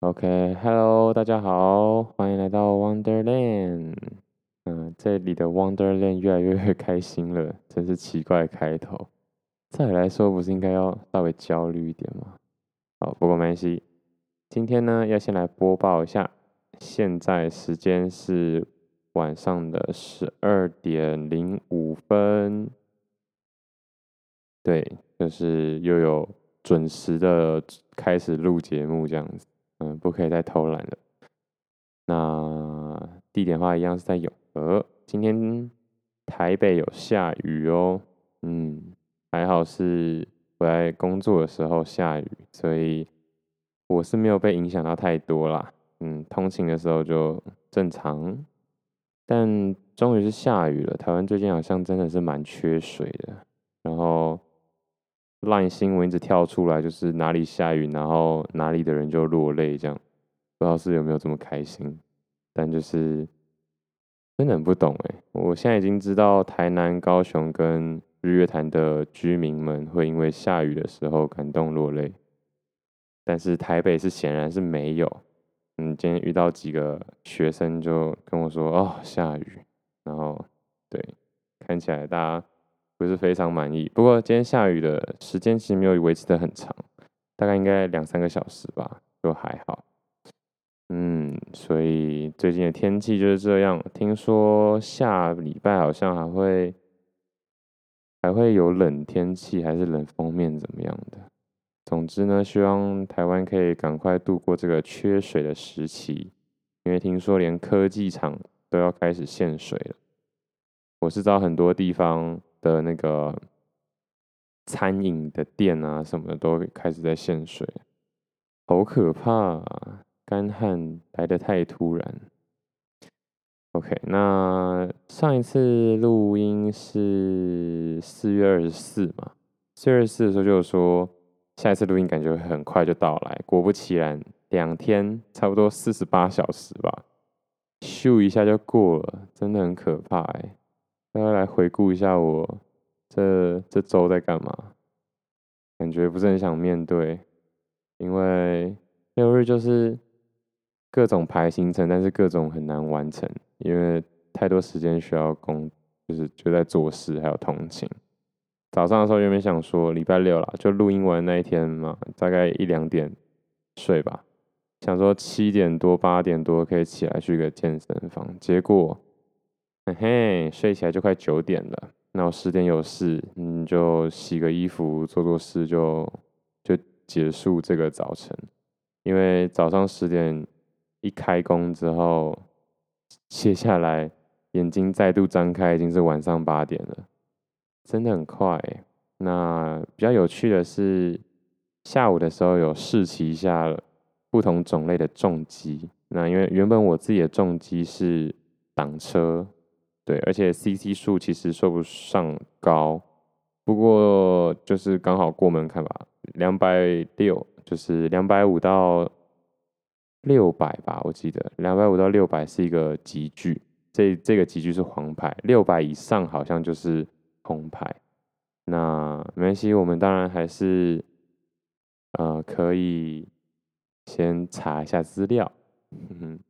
OK，Hello，大家好，欢迎来到 Wonderland。嗯，这里的 Wonderland 越来越开心了，真是奇怪开头。再来说，不是应该要稍微焦虑一点吗？好，不过没关系。今天呢，要先来播报一下，现在时间是晚上的十二点零五分。对，就是又有准时的开始录节目这样子。嗯，不可以再偷懒了。那地点的话，一样是在永和。今天台北有下雨哦。嗯，还好是我在工作的时候下雨，所以我是没有被影响到太多啦。嗯，通勤的时候就正常。但终于是下雨了。台湾最近好像真的是蛮缺水的。然后。烂新闻一直跳出来，就是哪里下雨，然后哪里的人就落泪，这样不知道是有没有这么开心，但就是真的很不懂哎。我现在已经知道台南、高雄跟日月潭的居民们会因为下雨的时候感动落泪，但是台北是显然是没有。嗯，今天遇到几个学生就跟我说：“哦，下雨。”然后对，看起来大家。不是非常满意，不过今天下雨的时间其实没有维持得很长，大概应该两三个小时吧，就还好。嗯，所以最近的天气就是这样。听说下礼拜好像还会还会有冷天气，还是冷锋面怎么样的。总之呢，希望台湾可以赶快度过这个缺水的时期，因为听说连科技厂都要开始限水了。我是知道很多地方。的那个餐饮的店啊，什么的都开始在限水，好可怕啊！干旱来的太突然。OK，那上一次录音是四月二十四嘛？四月二十四的时候就有说，下一次录音感觉很快就到来。果不其然，两天差不多四十八小时吧，咻一下就过了，真的很可怕哎。家来回顾一下我这这周在干嘛？感觉不是很想面对，因为六日就是各种排行程，但是各种很难完成，因为太多时间需要工，就是就在做事还有通勤。早上的时候原本想说礼拜六啦，就录音完那一天嘛，大概一两点睡吧，想说七点多八点多可以起来去个健身房，结果。嘿，睡起来就快九点了。那我十点有事，嗯，就洗个衣服，做做事就，就结束这个早晨。因为早上十点一开工之后，接下来眼睛再度张开，已经是晚上八点了，真的很快。那比较有趣的是，下午的时候有试骑一下不同种类的重机。那因为原本我自己的重机是挡车。对，而且 CC 数其实说不上高，不过就是刚好过门槛吧，两百六，就是两百五到六百吧，我记得两百五到六百是一个级距，这这个级距是黄牌，六百以上好像就是红牌。那没关系，我们当然还是呃可以先查一下资料。哼 哼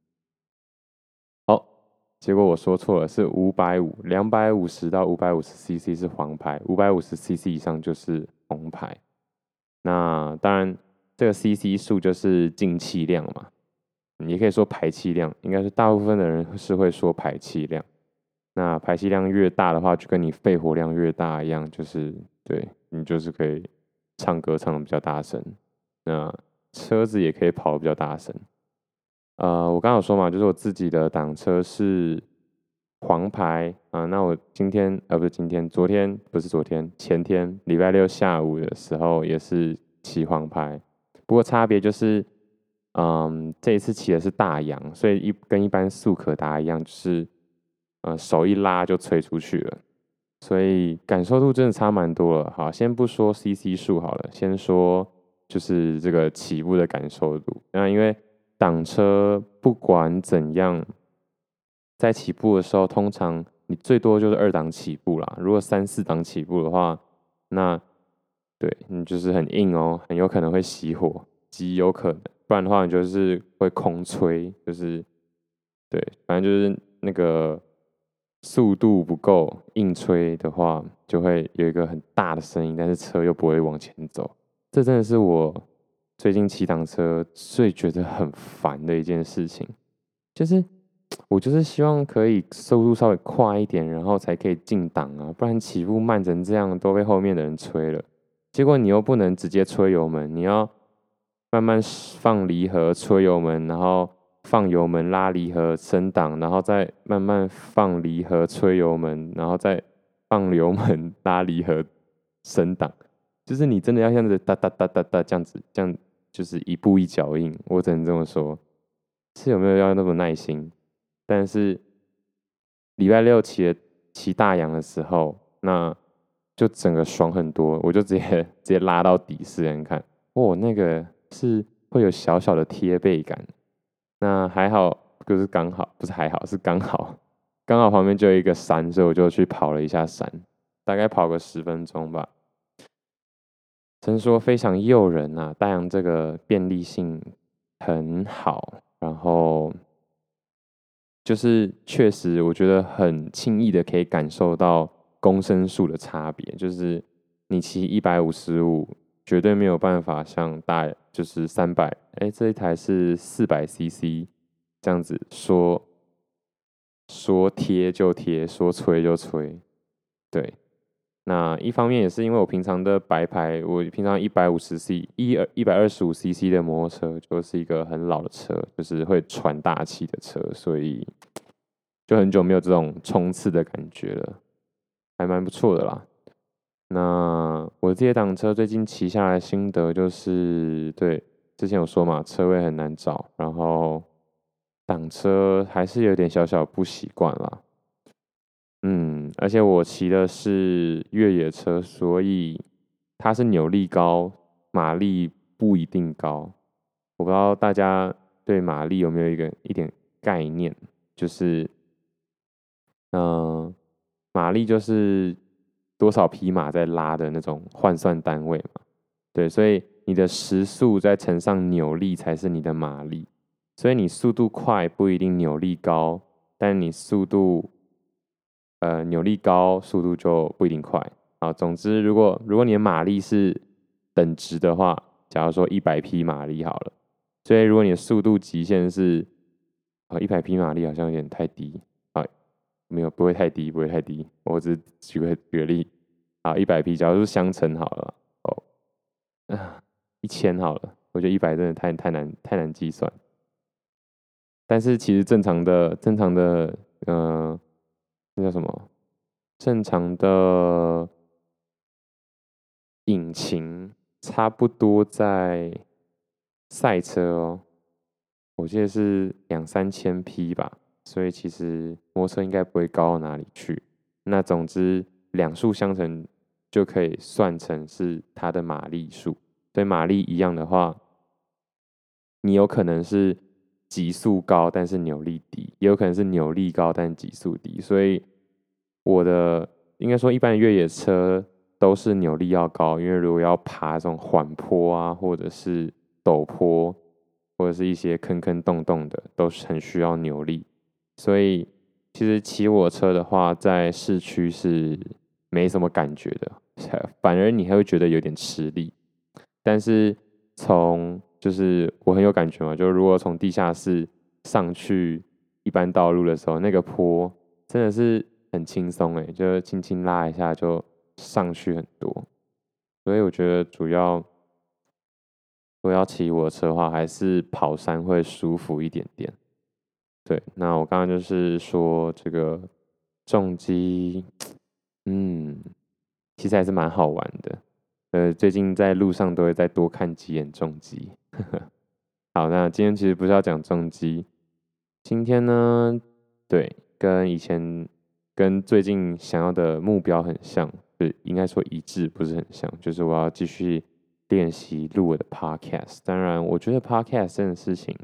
结果我说错了，是五百五，两百五十到五百五十 CC 是黄牌，五百五十 CC 以上就是红牌。那当然，这个 CC 数就是进气量嘛，你也可以说排气量，应该是大部分的人是会说排气量。那排气量越大的话，就跟你肺活量越大一样，就是对你就是可以唱歌唱的比较大声，那车子也可以跑的比较大声。呃，我刚刚有说嘛，就是我自己的挡车是黄牌啊。那我今天呃不是今天，昨天不是昨天，前天礼拜六下午的时候也是骑黄牌。不过差别就是，嗯，这一次骑的是大阳，所以一跟一般速可达一样，就是呃手一拉就吹出去了，所以感受度真的差蛮多了。好，先不说 CC 数好了，先说就是这个起步的感受度。那因为挡车不管怎样，在起步的时候，通常你最多就是二档起步啦。如果三四档起步的话，那对你就是很硬哦，很有可能会熄火。极有可能，不然的话你就是会空吹，就是对，反正就是那个速度不够，硬吹的话就会有一个很大的声音，但是车又不会往前走。这真的是我最近骑档车最觉得很烦的一件事情，就是我就是希望可以速度稍微快一点，然后才可以进档啊，不然起步慢成这样都被后面的人催了。结果你又不能直接吹油门，你要慢慢放离合吹油门，然后放油门拉离合升档，然后再慢慢放离合吹油门，然后再放油门拉离合升档。就是你真的要像这哒哒哒哒哒这样子，这样就是一步一脚印。我只能这么说，是有没有要那么耐心？但是礼拜六骑骑大洋的时候，那。就整个爽很多，我就直接直接拉到底试试看，哦，那个是会有小小的贴背感，那还好，就是刚好，不是还好，是刚好，刚好旁边就有一个山，所以我就去跑了一下山，大概跑个十分钟吧。真说非常诱人啊，大洋这个便利性很好，然后就是确实我觉得很轻易的可以感受到。公升数的差别，就是你骑一百五十五，绝对没有办法像大就是三百，哎，这一台是四百 CC 这样子说说贴就贴，说吹就吹。对，那一方面也是因为我平常的白牌，我平常一百五十 C 一二一百二十五 CC 的摩托车，就是一个很老的车，就是会喘大气的车，所以就很久没有这种冲刺的感觉了。还蛮不错的啦。那我这些档车最近骑下来心得就是，对，之前有说嘛，车位很难找，然后档车还是有点小小不习惯啦。嗯，而且我骑的是越野车，所以它是扭力高，马力不一定高。我不知道大家对马力有没有一个一点概念，就是，嗯、马力就是多少匹马在拉的那种换算单位嘛，对，所以你的时速再乘上扭力才是你的马力，所以你速度快不一定扭力高，但你速度呃扭力高，速度就不一定快啊。总之，如果如果你的马力是等值的话，假如说一百匹马力好了，所以如果你的速度极限是啊一百匹马力，好像有点太低啊。没有，不会太低，不会太低。我只举个举个例，啊，一百匹，假如是相乘好了，哦，啊，一千好了。我觉得一百真的太太难，太难计算。但是其实正常的，正常的，嗯、那叫什么？正常的引擎差不多在赛车哦，我记得是两三千匹吧。所以其实摩托车应该不会高到哪里去。那总之两数相乘就可以算成是它的马力数。所以马力一样的话，你有可能是极速高，但是扭力低；也有可能是扭力高，但极速低。所以我的应该说，一般越野车都是扭力要高，因为如果要爬这种缓坡啊，或者是陡坡，或者是一些坑坑洞洞的，都是很需要扭力。所以，其实骑我车的话，在市区是没什么感觉的，反而你还会觉得有点吃力。但是从就是我很有感觉嘛，就如果从地下室上去一般道路的时候，那个坡真的是很轻松诶，就轻轻拉一下就上去很多。所以我觉得主要我要骑我的车的话，还是跑山会舒服一点点。对，那我刚刚就是说这个重机，嗯，其实还是蛮好玩的。呃，最近在路上都会再多看几眼重机。好，那今天其实不是要讲重击，今天呢，对，跟以前跟最近想要的目标很像，对，应该说一致，不是很像，就是我要继续练习录我的 podcast。当然，我觉得 podcast 这件事情。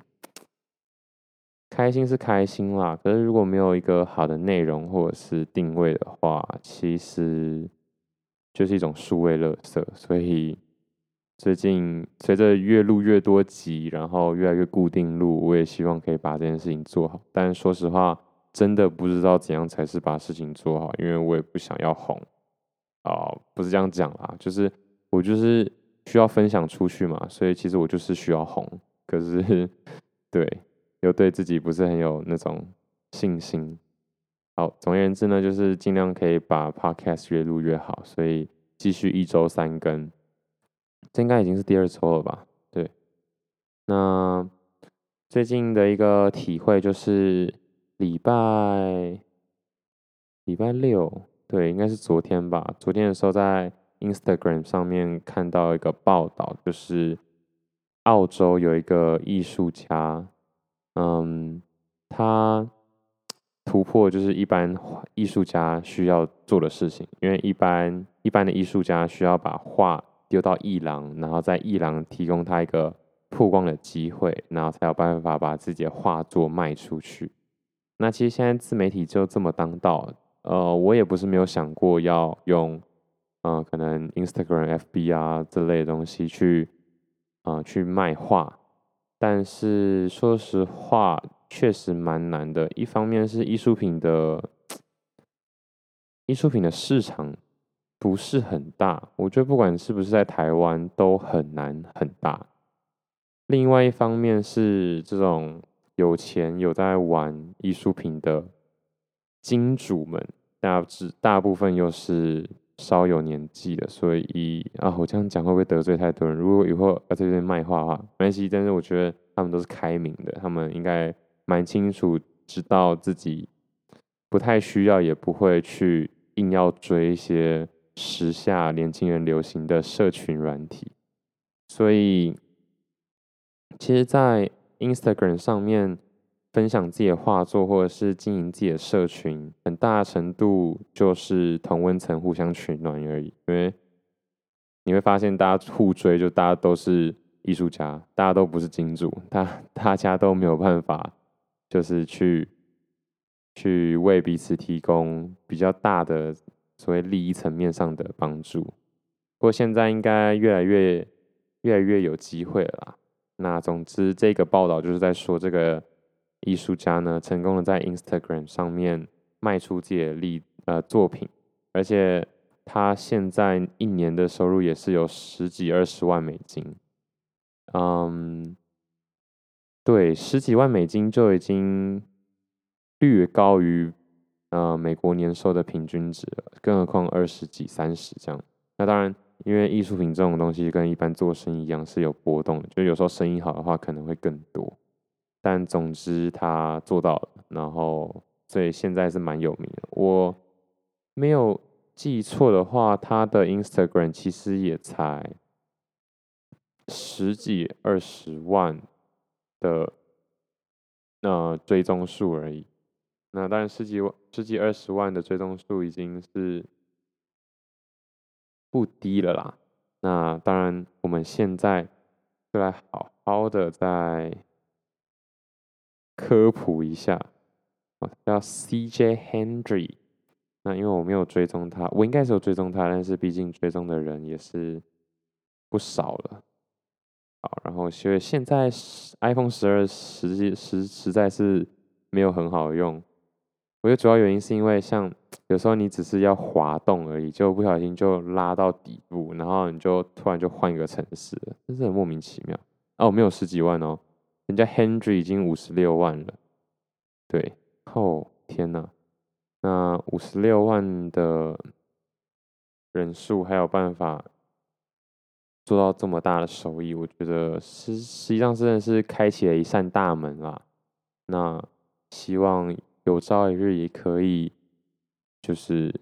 开心是开心啦，可是如果没有一个好的内容或者是定位的话，其实就是一种数位垃圾。所以最近随着越录越多集，然后越来越固定录，我也希望可以把这件事情做好。但说实话，真的不知道怎样才是把事情做好，因为我也不想要红。哦，不是这样讲啦，就是我就是需要分享出去嘛，所以其实我就是需要红。可是，对，又对自己不是很有那种信心。好，总而言之呢，就是尽量可以把 podcast 越录越好，所以继续一周三更，这应该已经是第二周了吧？对。那最近的一个体会就是礼拜礼拜六，对，应该是昨天吧。昨天的时候在 Instagram 上面看到一个报道，就是澳洲有一个艺术家，嗯，他。突破就是一般艺术家需要做的事情，因为一般一般的艺术家需要把画丢到艺廊，然后在艺廊提供他一个曝光的机会，然后才有办法把自己的画作卖出去。那其实现在自媒体就这么当道，呃，我也不是没有想过要用，呃，可能 Instagram、FB 啊这类东西去，呃，去卖画，但是说实话。确实蛮难的，一方面是艺术品的 艺术品的市场不是很大，我觉得不管是不是在台湾都很难很大。另外一方面是这种有钱有在玩艺术品的金主们，大致大部分又是稍有年纪的，所以啊，我这样讲会不会得罪太多人？如果以后要在这边卖画的话，没关系。但是我觉得他们都是开明的，他们应该。蛮清楚，知道自己不太需要，也不会去硬要追一些时下年轻人流行的社群软体，所以其实，在 Instagram 上面分享自己的画作，或者是经营自己的社群，很大程度就是同温层互相取暖而已。因为你会发现，大家互追，就大家都是艺术家，大家都不是金主，大 大家都没有办法。就是去去为彼此提供比较大的所谓利益层面上的帮助，不过现在应该越来越越来越有机会了啦。那总之，这个报道就是在说，这个艺术家呢，成功的在 Instagram 上面卖出自己的力呃作品，而且他现在一年的收入也是有十几二十万美金，嗯。对，十几万美金就已经略高于呃美国年收的平均值，更何况二十几、三十这样。那当然，因为艺术品这种东西跟一般做生意一样是有波动的，就有时候生意好的话可能会更多。但总之他做到了，然后所以现在是蛮有名的。我没有记错的话，他的 Instagram 其实也才十几、二十万。的那、追踪数而已，那当然十几万、十几二十万的追踪数已经是不低了啦。那当然，我们现在就来好好的再科普一下，叫 CJ Henry。那因为我没有追踪他，我应该是有追踪他，但是毕竟追踪的人也是不少了。好，然后因为现在 iPhone 十二实际实实在是没有很好用，我觉得主要原因是因为像有时候你只是要滑动而已，就不小心就拉到底部，然后你就突然就换一个城市了，真是很莫名其妙。哦，没有十几万哦，人家 Henry 已经五十六万了。对，哦天哪，那五十六万的人数还有办法做到这么大的收益，我觉得实实际上真的是开启了一扇大门啦。那希望有朝一日也可以，就是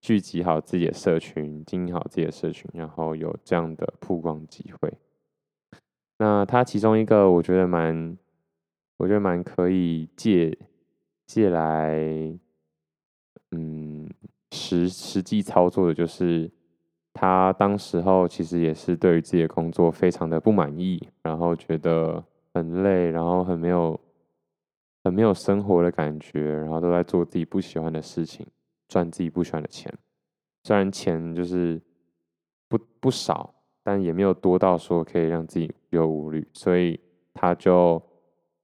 聚集好自己的社群，经营好自己的社群，然后有这样的曝光机会。那他其中一个我觉得蛮，我觉得蛮可以借借来，嗯，实实际操作的就是。他当时候其实也是对于自己的工作非常的不满意，然后觉得很累，然后很没有很没有生活的感觉，然后都在做自己不喜欢的事情，赚自己不喜欢的钱。虽然钱就是不不少，但也没有多到说可以让自己无忧无虑，所以他就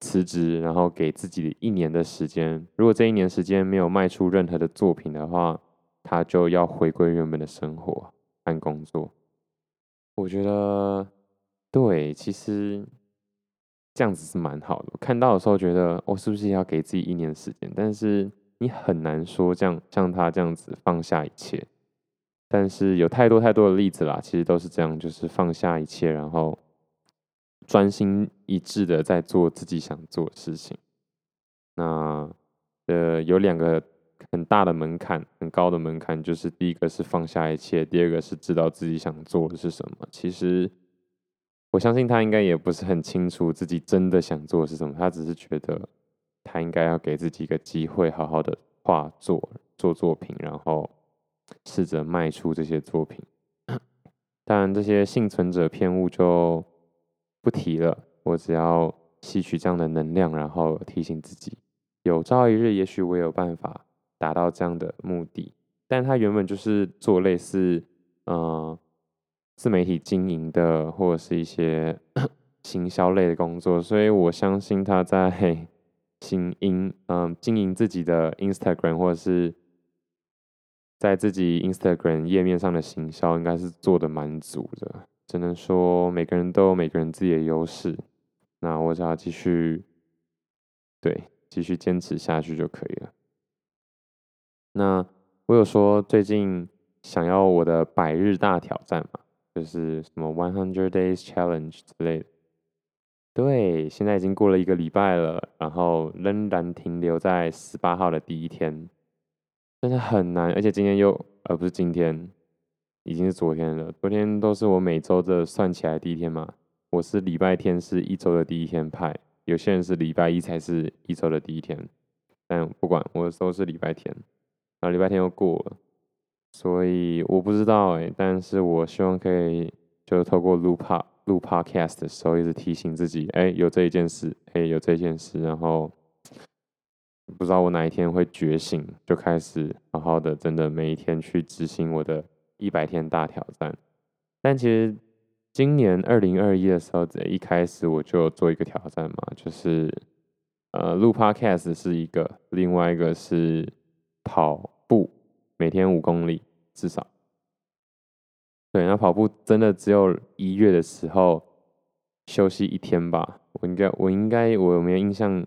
辞职，然后给自己一年的时间。如果这一年时间没有卖出任何的作品的话，他就要回归原本的生活和工作。我觉得，对，其实这样子是蛮好的。看到的时候觉得，我是不是要给自己一年时间？但是你很难说这样像他这样子放下一切。但是有太多太多的例子啦，其实都是这样，就是放下一切，然后专心一致的在做自己想做的事情。那呃，有两个很大的门槛，很高的门槛，就是第一个是放下一切，第二个是知道自己想做的是什么。其实我相信他应该也不是很清楚自己真的想做是什么，他只是觉得他应该要给自己一个机会，好好的画作、做作品，然后。试着卖出这些作品，当然这些幸存者偏误就不提了。我只要吸取这样的能量，然后提醒自己，有朝一日，也许我有办法达到这样的目的。但他原本就是做类似呃自媒体经营的，或者是一些 行销类的工作，所以我相信他在 经营嗯经营自己的 Instagram 或者是。在自己 Instagram 页面上的行销应该是做的蛮足的，只能说每个人都有每个人自己的优势。那我只要继续，对，继续坚持下去就可以了。那我有说最近想要我的百日大挑战嘛，就是什么 One Hundred Days Challenge 之类的。对，现在已经过了一个礼拜了，然后仍然停留在十八号的第一天。真的很难，而且今天又，而、呃、不是今天，已经是昨天了。昨天都是我每周的算起来第一天嘛，我是礼拜天是一周的第一天派，有些人是礼拜一才是一周的第一天，但不管，我都是礼拜天，然后礼拜天又过了，所以我不知道哎、欸，但是我希望可以就透过录帕录 podcast 的时候，一直提醒自己，哎、有这一件事，哎、有这件事，然后。不知道我哪一天会觉醒，就开始好好的，真的每一天去执行我的一百天大挑战。但其实今年二零二一的时候，一开始我就做一个挑战嘛，就是呃录 Podcast 是一个，另外一个是跑，每天五公里至少。对，那跑步真的只有一月的时候休息一天吧。我应该，我应该，我有没有印象？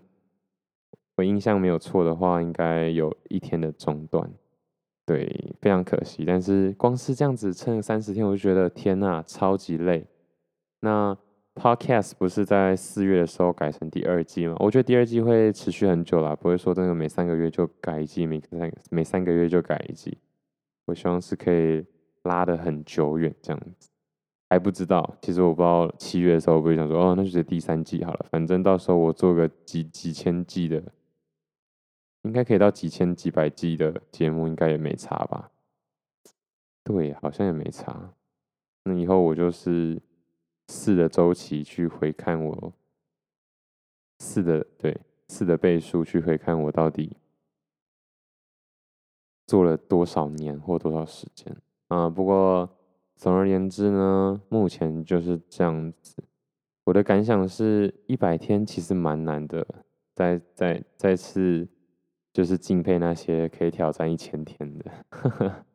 我印象没有错的话，应该有一天的中断，对，非常可惜。但是光是这样子撑三十天，我就觉得天呐，超级累。那 Podcast 不是在四月的时候改成第二季吗？我觉得第二季会持续很久啦，不会说真的每三个月就改一季，每三每三个月就改一季。我希望是可以拉得很久远这样子。还不知道，其实我不知道七月的时候会不会想说，哦，那就是第三季好了，反正到时候我做个几几千季的。应该可以到几千几百季的节目，应该也没差吧？对，好像也没差。那以后我就是四的周期去回看我四的对四的倍数去回看我到底做了多少年或多少时间啊？不过总而言之呢，目前就是这样子。我的感想是一百天其实蛮难的，再再再次。就是敬佩那些可以挑战一千天的，呵呵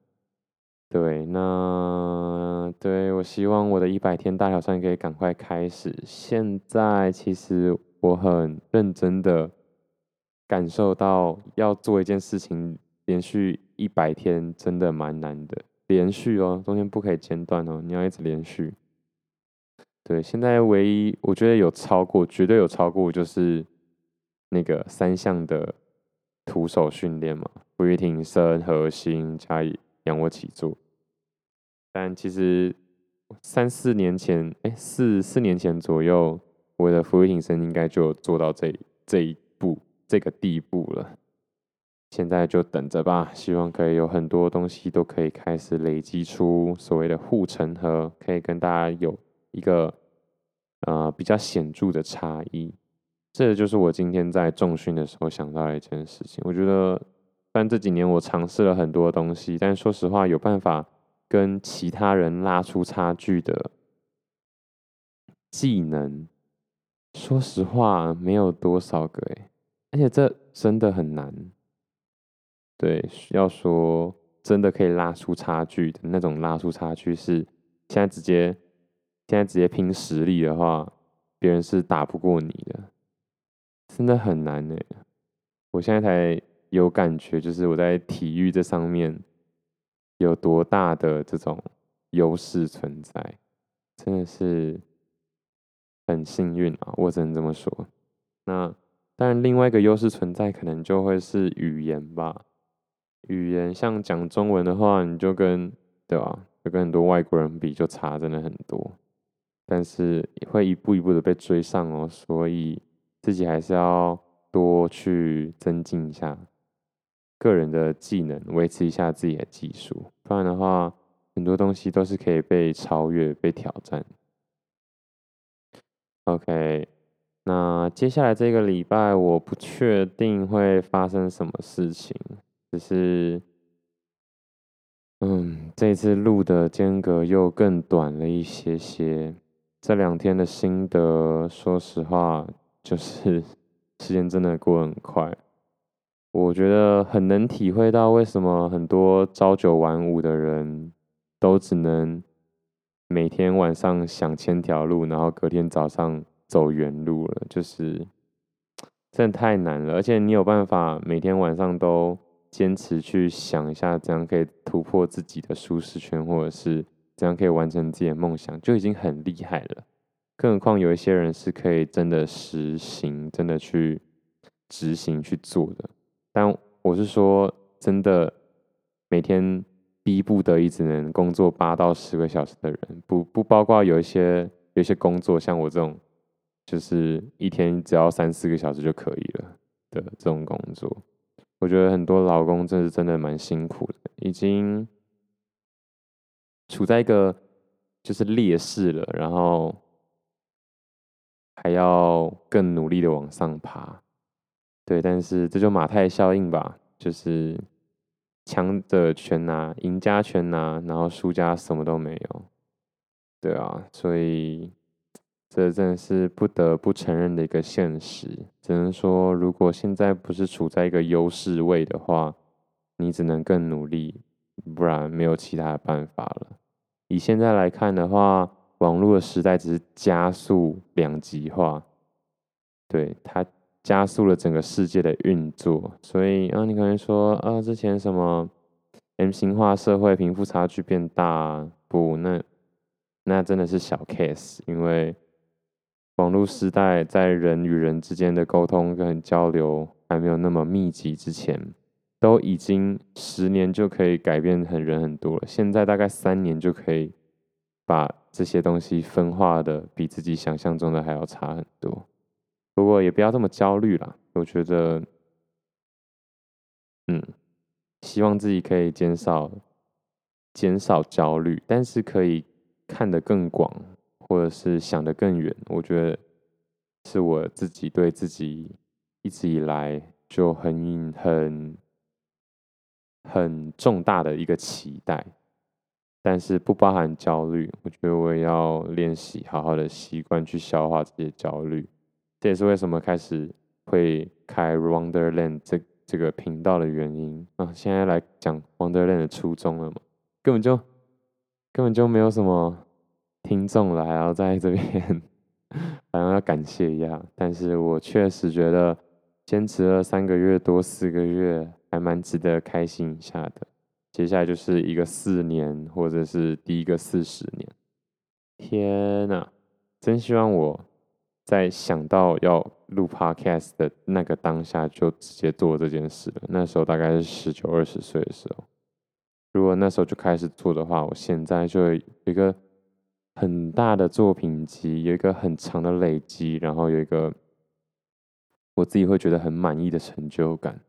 对，那对我希望我的一百天大挑战可以赶快开始。现在其实我很认真的感受到，要做一件事情连续一百天真的蛮难的，连续哦，中间不可以间断哦，你要一直连续。对，现在唯一我觉得有超过，绝对有超过，就是那个三项的。徒手训练嘛，俯卧挺身、核心加仰卧起坐。但其实三四年前，哎、四四年前左右，我的俯卧挺身应该就做到这这一步这个地步了。现在就等着吧，希望可以有很多东西都可以开始累积出所谓的护城河，可以跟大家有一个呃比较显著的差异。这就是我今天在重训的时候想到的一件事情。我觉得，但这几年我尝试了很多东西，但说实话，有办法跟其他人拉出差距的，技能，说实话没有多少个诶，而且这真的很难。对，要说真的可以拉出差距的那种，拉出差距是现在直接现在直接拼实力的话，别人是打不过你的，真的很难呢。我现在才有感觉，就是我在体育这上面有多大的这种优势存在，真的是很幸运啊！我只能这么说。那当然，另外一个优势存在，可能就会是语言吧。语言像讲中文的话，你就跟对吧？就跟很多外国人比，就差真的很多。但是会一步一步的被追上哦，所以自己还是要。多去增进一下个人的技能，维持一下自己的技术，不然的话，很多东西都是可以被超越、被挑战。OK，那接下来这个礼拜，我不确定会发生什么事情，只是，嗯，这次录的间隔又更短了一些些。这两天的心得，说实话，就是。时间真的过得很快，我觉得很能体会到为什么很多朝九晚五的人都只能每天晚上想千条路，然后隔天早上走原路了，就是真的太难了。而且你有办法每天晚上都坚持去想一下，怎样可以突破自己的舒适圈，或者是怎样可以完成自己的梦想，就已经很厉害了。更何况有一些人是可以真的实行、真的去执行去做的。但我是说，真的每天逼不得已只能工作八到十个小时的人，不不包括有一些有一些工作，像我这种，就是一天只要三四个小时就可以了的这种工作。我觉得很多劳工真是真的蛮辛苦的，已经处在一个就是劣势了，然后。还要更努力的往上爬，对，但是这就马太效应吧，就是强者全拿，赢家全拿，然后输家什么都没有，对啊，所以这真的是不得不承认的一个现实。只能说，如果现在不是处在一个优势位的话，你只能更努力，不然没有其他的办法了。以现在来看的话。网络的时代只是加速两极化，对，它加速了整个世界的运作。所以啊，你可能说啊，之前什么 M 型化社会，贫富差距变大，不，那那真的是小 case。因为网络时代在人与人之间的沟通跟交流还没有那么密集之前，都已经十年就可以改变很人很多了。现在大概三年就可以把。这些东西分化的比自己想象中的还要差很多，不过也不要这么焦虑啦。我觉得，嗯，希望自己可以减少减少焦虑，但是可以看得更广，或者是想得更远。我觉得是我自己对自己一直以来就很很很重大的一个期待。但是不包含焦虑，我觉得我也要练习好好的习惯去消化这些焦虑。这也是为什么开始会开 Wonderland 这这个频道的原因啊。现在来讲 Wonderland 的初衷了嘛，根本就根本就没有什么听众了，还要在这边 好像要感谢一下。但是我确实觉得坚持了三个月多四个月，还蛮值得开心一下的。接下来就是一个四年，或者是第一个四十年。天哪，真希望我在想到要录 Podcast 的那个当下就直接做这件事了。那时候大概是十九二十岁的时候，如果那时候就开始做的话，我现在就有一个很大的作品集，有一个很长的累积，然后有一个我自己会觉得很满意的成就感。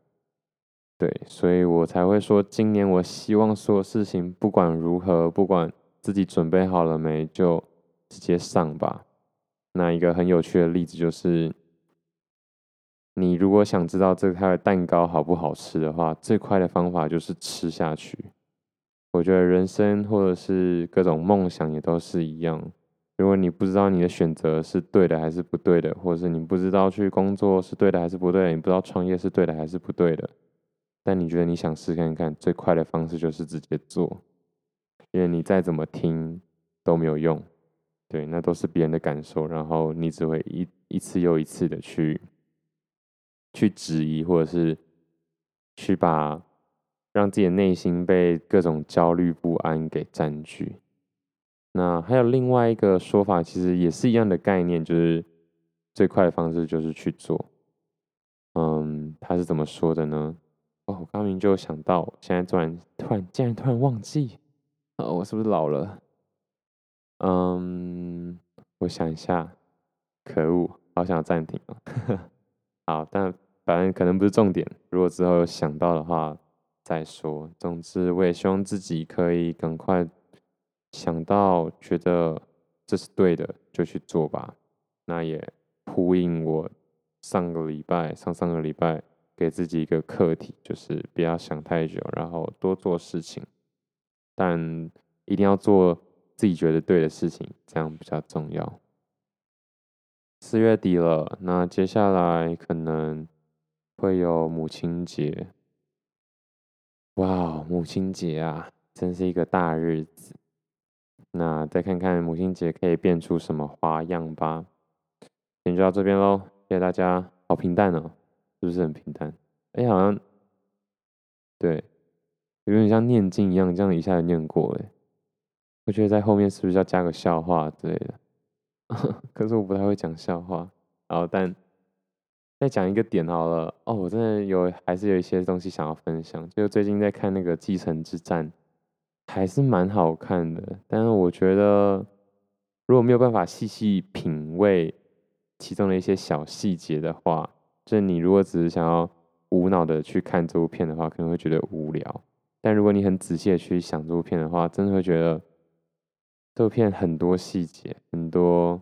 对，所以我才会说，今年我希望所有事情不管如何，不管自己准备好了没，就直接上吧。那一个很有趣的例子就是，你如果想知道这块蛋糕好不好吃的话，最快的方法就是吃下去。我觉得人生或者是各种梦想也都是一样，如果你不知道你的选择是对的还是不对的，或者是你不知道去工作是对的还是不对的，你不知道创业是对的还是不对的，但你觉得你想试看看，最快的方式就是直接做，因为你再怎么听都没有用，对，那都是别人的感受，然后你只会一一次又一次的去去质疑，或者是去把让自己的内心被各种焦虑不安给占据。那还有另外一个说法，其实也是一样的概念，就是最快的方式就是去做。嗯，他是怎么说的呢？哦，我刚明就想到，现在突然突然竟然突然忘记，哦，我是不是老了？嗯，我想一下，可恶，好想暂停啊。好，但反正可能不是重点，如果之后有想到的话再说。总之，我也希望自己可以赶快。想到觉得这是对的，就去做吧。那也呼应我上个礼拜、上上个礼拜给自己一个课题，就是不要想太久，然后多做事情。但一定要做自己觉得对的事情，这样比较重要。四月底了，那接下来可能会有母亲节。哇，母亲节啊，真是一个大日子。那再看看母亲节可以变出什么花样吧。今天就到这边喽，谢谢大家。好平淡哦，是不是很平淡？哎、好像对，有点像念经一样，这样一下子念过哎。我觉得在后面是不是要加个笑话之类的？可是我不太会讲笑话。然后，但再讲一个点好了。哦，我真的有，还是有一些东西想要分享。就最近在看那个《继承之战》。还是蛮好看的，但是我觉得如果没有办法细细品味其中的一些小细节的话，就是你如果只是想要无脑的去看这部片的话，可能会觉得无聊。但如果你很仔细的去想这部片的话，真的会觉得这片很多细节、很多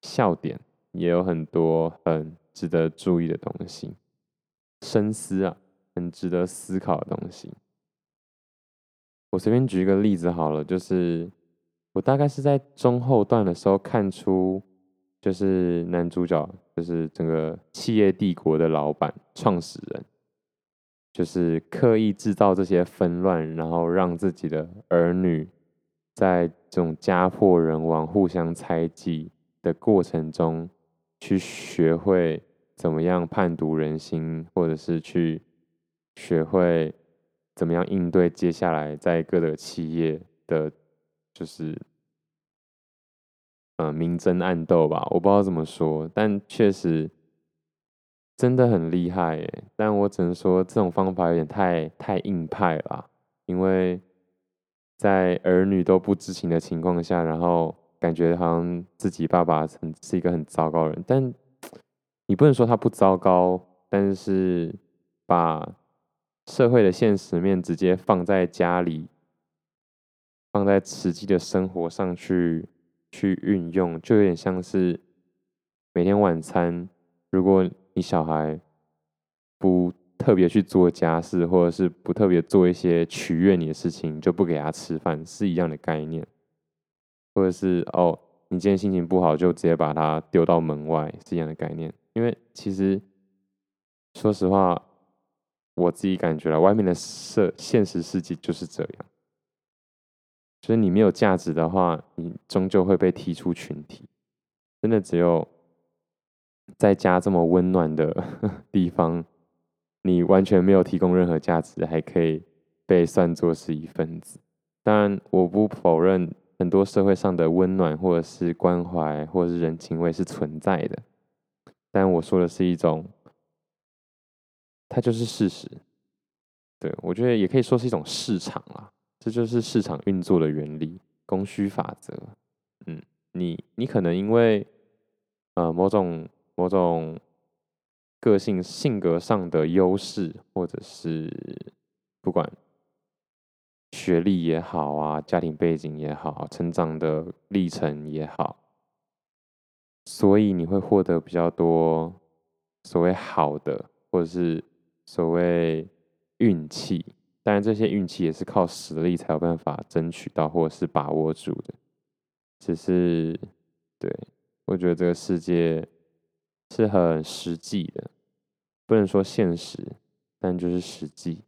笑点，也有很多很值得注意的东西，深思啊，很值得思考的东西。我随便举一个例子好了，就是我大概是在中后段的时候看出，就是男主角就是整个企业帝国的老板、创始人，就是刻意制造这些纷乱，然后让自己的儿女在这种家破人亡、互相猜忌的过程中，去学会怎么样判读人心，或者是去学会。怎么样应对接下来在各个企业的，就是，呃，明争暗斗吧？我不知道怎么说，但确实真的很厉害耶。但我只能说这种方法有点太太硬派了，因为在儿女都不知情的情况下，然后感觉好像自己爸爸很是一个很糟糕的人，但你不能说他不糟糕，但是把。社会的现实面直接放在家里，放在实际的生活上去去运用，就有点像是每天晚餐，如果你小孩不特别去做家事，或者是不特别做一些取悦你的事情，就不给他吃饭，是一样的概念。或者是哦，你今天心情不好，就直接把他丢到门外，是一样的概念。因为其实说实话。我自己感觉了，外面的社现实世界就是这样。所以你没有价值的话，你终究会被踢出群体。真的只有在家这么温暖的 地方，你完全没有提供任何价值，还可以被算作是一份子。当然，我不否认很多社会上的温暖，或者是关怀，或者是人情味是存在的。但我说的是一种。它就是事实，对，我觉得也可以说是一种市场啦，这就是市场运作的原理，供需法则。嗯，你你可能因为呃某种某种个性性格上的优势，或者是不管学历也好啊，家庭背景也好，成长的历程也好，所以你会获得比较多所谓好的，或者是。所谓运气，当然这些运气也是靠实力才有办法争取到或者是把握住的。只是，对，我觉得这个世界是很实际的，不能说现实，但就是实际，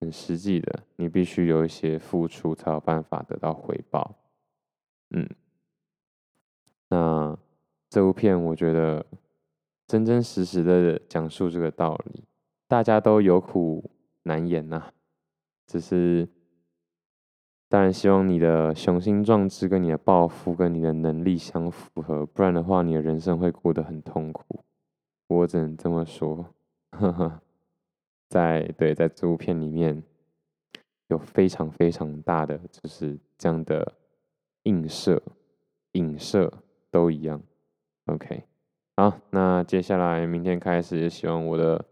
很实际的，你必须有一些付出才有办法得到回报。嗯，那这部片我觉得真真实实的讲述这个道理，大家都有苦难言呐、只是。当然，希望你的雄心壮志跟你的抱负跟你的能力相符合，不然的话，你的人生会过得很痛苦。我只能这么说。呵呵，在对，在这部片里面有非常非常大的就是这样的映射、影射都一样。OK，好，那接下来明天开始，也希望我的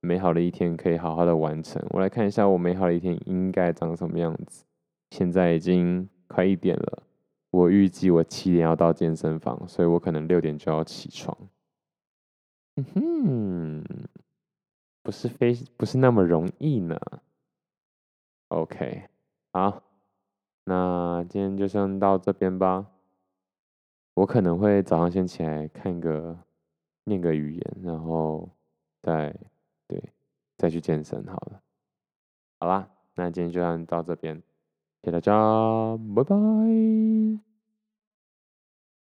美好的一天可以好好的完成。我来看一下我美好的一天应该长什么样子。现在已经快一点了，我预计我七点要到健身房，所以我可能六点就要起床。嗯哼，不是非不是那么容易呢。OK，好，那今天就先到这边吧。我可能会早上先起来看个念个语言，然后再对再去健身好了。好啦，那今天就先到这边。谢谢大家，拜拜。